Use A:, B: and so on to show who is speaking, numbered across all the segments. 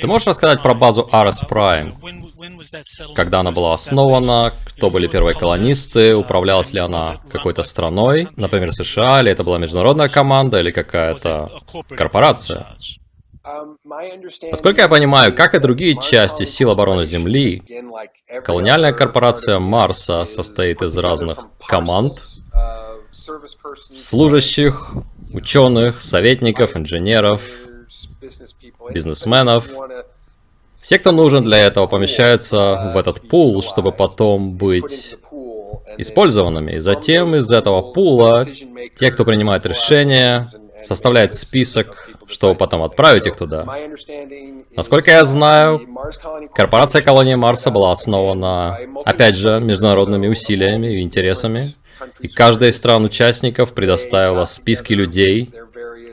A: Ты можешь рассказать про базу RS Prime? Когда она была основана, кто были первые колонисты, управлялась ли она какой-то страной, например, США, или это была международная команда, или какая-то корпорация? Насколько я понимаю, как и другие части сил обороны Земли, колониальная корпорация Марса состоит из разных команд, служащих, ученых, советников, инженеров, бизнесменов. Все, кто нужен для этого, помещаются в этот пул, чтобы потом быть использованными. И затем из этого пула те, кто принимает решения, составляет список, чтобы потом отправить их туда. Насколько я знаю, корпорация колонии Марса была основана, опять же, международными усилиями и интересами. И каждая из стран-участников предоставила списки людей,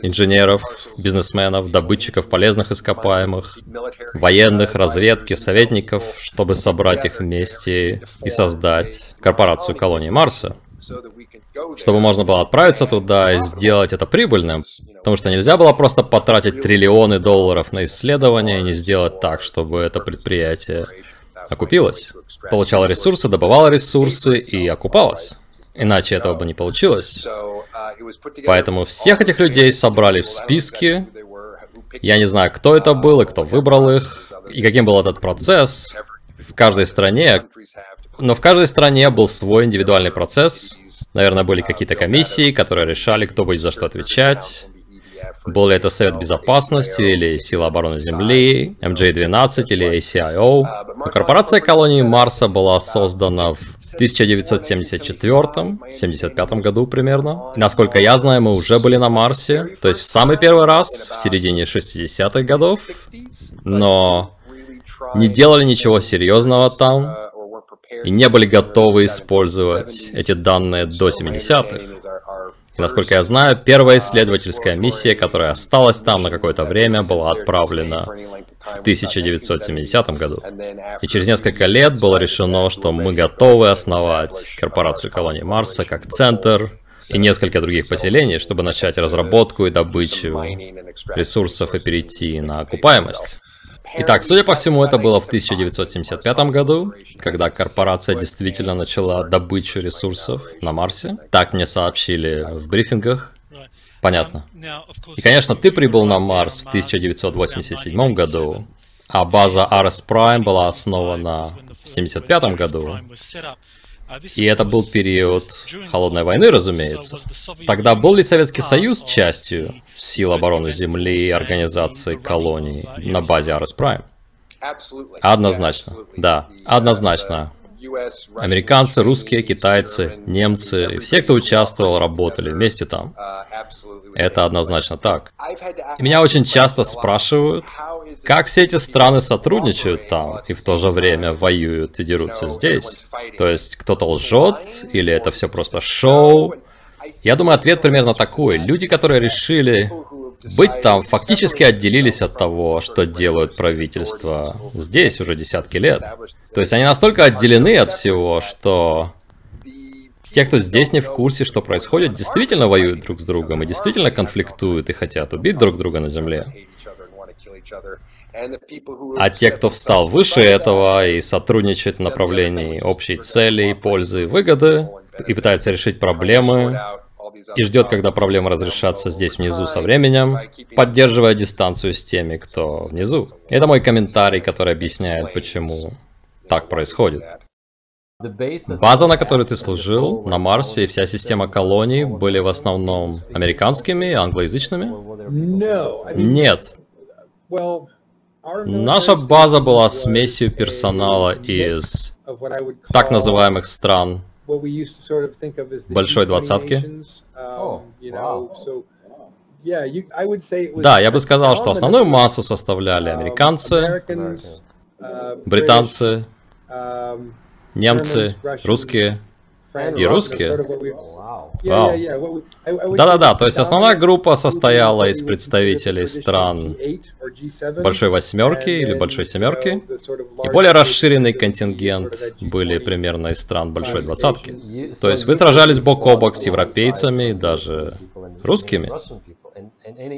A: инженеров, бизнесменов, добытчиков полезных ископаемых, военных, разведки, советников, чтобы собрать их вместе и создать корпорацию колонии Марса. Чтобы можно было отправиться туда и сделать это прибыльным. Потому что нельзя было просто потратить триллионы долларов на исследования и не сделать так, чтобы это предприятие окупилось. Получало ресурсы, добывало ресурсы и окупалось. Иначе этого бы не получилось. Поэтому всех этих людей собрали в списке. Я не знаю, кто это был и кто выбрал их, и каким был этот процесс. В каждой стране но в каждой стране был свой индивидуальный процесс. Наверное, были какие-то комиссии, которые решали, кто будет за что отвечать. Был ли это Совет Безопасности, или Сила обороны Земли, MJ-12 или ACIO. Но корпорация колонии Марса была создана в 1974-75 году примерно. И, насколько я знаю, мы уже были на Марсе, то есть в самый первый раз, в середине 60-х годов, но не делали ничего серьезного там, и не были готовы использовать эти данные до 70-х. И, насколько я знаю, первая исследовательская миссия, которая осталась там на какое-то время, была отправлена в 1970 году. И через несколько лет было решено, что мы готовы основать корпорацию колонии Марса как центр и несколько других поселений, чтобы начать разработку и добычу ресурсов и перейти на окупаемость. Итак, судя по всему, это было в 1975 году, когда корпорация действительно начала добычу ресурсов на Марсе. Так мне сообщили в брифингах. Понятно. И, конечно, ты прибыл на Марс в 1987 году, а база RS Prime была основана в 1975 году. И это был период Холодной войны, разумеется. Тогда был ли Советский Союз частью сил обороны Земли и организации колоний на базе Арес Прайм? Однозначно, да, однозначно. Американцы, русские, китайцы, немцы, все, кто участвовал, работали вместе там. Это однозначно так. И меня очень часто спрашивают, как все эти страны сотрудничают там и в то же время воюют и дерутся здесь. То есть кто-то лжет или это все просто шоу. Я думаю, ответ примерно такой. Люди, которые решили быть там, фактически отделились от того, что делают правительства здесь уже десятки лет. То есть они настолько отделены от всего, что те, кто здесь не в курсе, что происходит, действительно воюют друг с другом и действительно конфликтуют и хотят убить друг друга на земле. А те, кто встал выше этого и сотрудничает в направлении общей цели, пользы и выгоды, и пытается решить проблемы, и ждет, когда проблемы разрешатся здесь внизу со временем, поддерживая дистанцию с теми, кто внизу. Это мой комментарий, который объясняет, почему так происходит. База, на которой ты служил, на Марсе и вся система колоний были в основном американскими, англоязычными? Нет. Наша база была смесью персонала из так называемых стран большой двадцатки. Да, я бы сказал, что основную массу составляли um, американцы, uh, британцы, um, немцы, русские и русские. Да-да-да, то есть основная группа состояла из представителей стран Большой Восьмерки или Большой Семерки, и более расширенный контингент были примерно из стран Большой Двадцатки. То есть вы сражались бок о бок с европейцами, даже русскими.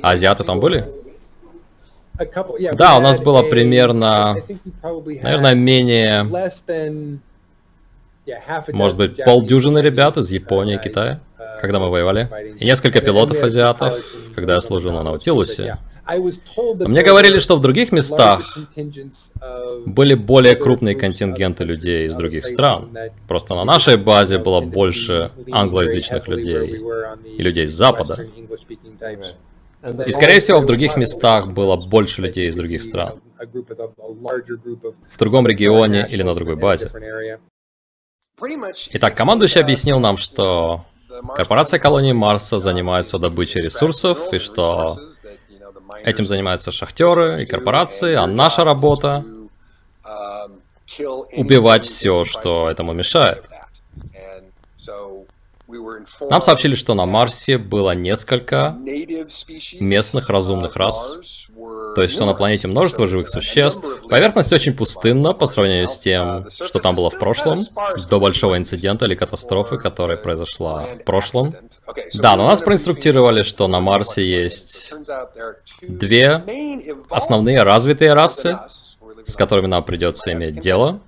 A: А азиаты там были? Да, у нас было примерно, наверное, менее, может быть, полдюжины ребят из Японии, Китая, когда мы воевали, и несколько пилотов азиатов, когда я служил на Наутилусе. Мне говорили, что в других местах были более крупные контингенты людей из других стран. Просто на нашей базе было больше англоязычных людей и людей с Запада. И, скорее всего, в других местах было больше людей из других стран. В другом регионе или на другой базе. Итак, командующий объяснил нам, что корпорация колонии Марса занимается добычей ресурсов, и что этим занимаются шахтеры и корпорации, а наша работа убивать все, что этому мешает. Нам сообщили, что на Марсе было несколько местных разумных рас, то есть, что на планете множество живых существ. Поверхность очень пустынна по сравнению с тем, что там было в прошлом, до большого инцидента или катастрофы, которая произошла в прошлом. Да, но нас проинструктировали, что на Марсе есть две основные развитые расы, с которыми нам придется иметь дело.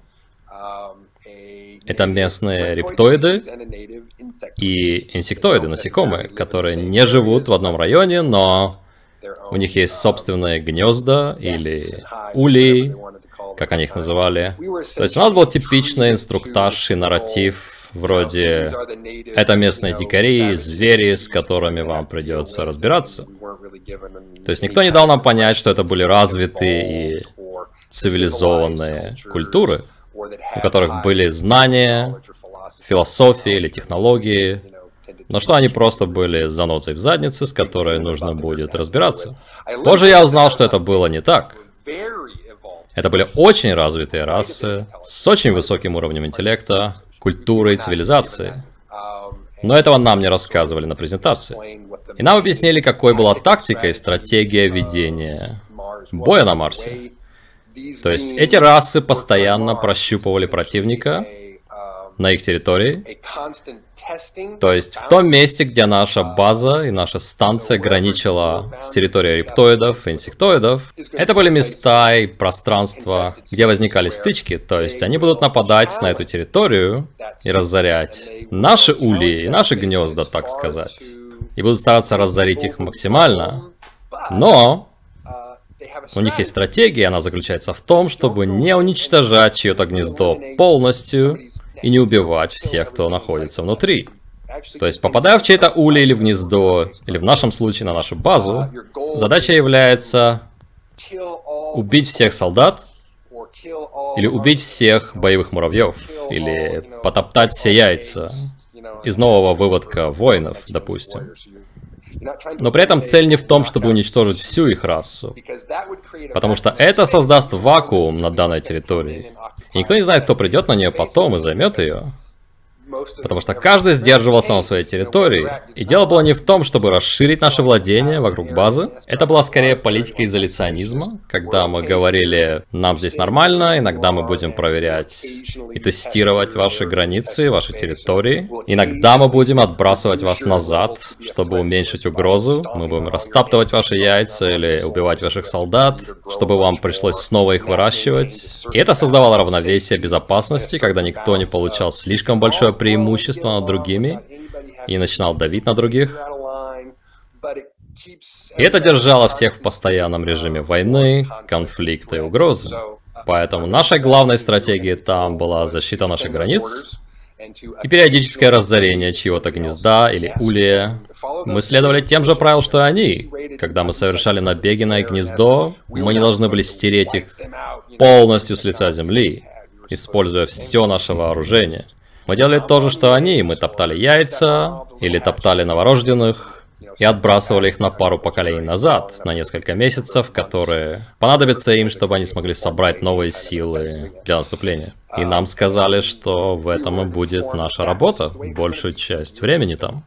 A: Это местные рептоиды и инсектоиды, насекомые, которые не живут в одном районе, но у них есть собственные гнезда или улей, как они их называли. То есть у нас был типичный инструктаж и нарратив вроде «это местные дикари, звери, с которыми вам придется разбираться». То есть никто не дал нам понять, что это были развитые и цивилизованные культуры у которых были знания, философии или технологии, но что они просто были занозой в заднице, с которой нужно будет разбираться. Позже я узнал, что это было не так. Это были очень развитые расы, с очень высоким уровнем интеллекта, культуры и цивилизации. Но этого нам не рассказывали на презентации. И нам объяснили, какой была тактика и стратегия ведения боя на Марсе. То есть эти расы постоянно прощупывали противника на их территории. То есть в том месте, где наша база и наша станция граничила с территорией рептоидов инсектоидов, это были места и пространства, где возникали стычки. То есть они будут нападать на эту территорию и разорять наши ульи и наши гнезда, так сказать. И будут стараться разорить их максимально. Но у них есть стратегия, она заключается в том, чтобы не уничтожать чье-то гнездо полностью и не убивать всех, кто находится внутри. То есть, попадая в чей-то улей или в гнездо, или в нашем случае на нашу базу, задача является убить всех солдат, или убить всех боевых муравьев, или потоптать все яйца из нового выводка воинов, допустим. Но при этом цель не в том, чтобы уничтожить всю их расу, потому что это создаст вакуум на данной территории. Никто не знает, кто придет на нее потом и займет ее. Потому что каждый сдерживался на своей территории. И дело было не в том, чтобы расширить наше владение вокруг базы. Это была скорее политика изоляционизма, когда мы говорили, нам здесь нормально, иногда мы будем проверять и тестировать ваши границы, ваши территории. Иногда мы будем отбрасывать вас назад, чтобы уменьшить угрозу. Мы будем растаптывать ваши яйца или убивать ваших солдат, чтобы вам пришлось снова их выращивать. И это создавало равновесие безопасности, когда никто не получал слишком большое преимущество над другими и начинал давить на других. И это держало всех в постоянном режиме войны, конфликта и угрозы. Поэтому нашей главной стратегией там была защита наших границ и периодическое разорение чьего-то гнезда или улья. Мы следовали тем же правилам, что и они. Когда мы совершали набеги на их гнездо, мы не должны были стереть их полностью с лица земли, используя все наше вооружение. Мы делали то же, что они. Мы топтали яйца или топтали новорожденных и отбрасывали их на пару поколений назад, на несколько месяцев, которые понадобятся им, чтобы они смогли собрать новые силы для наступления. И нам сказали, что в этом и будет наша работа, большую часть времени там.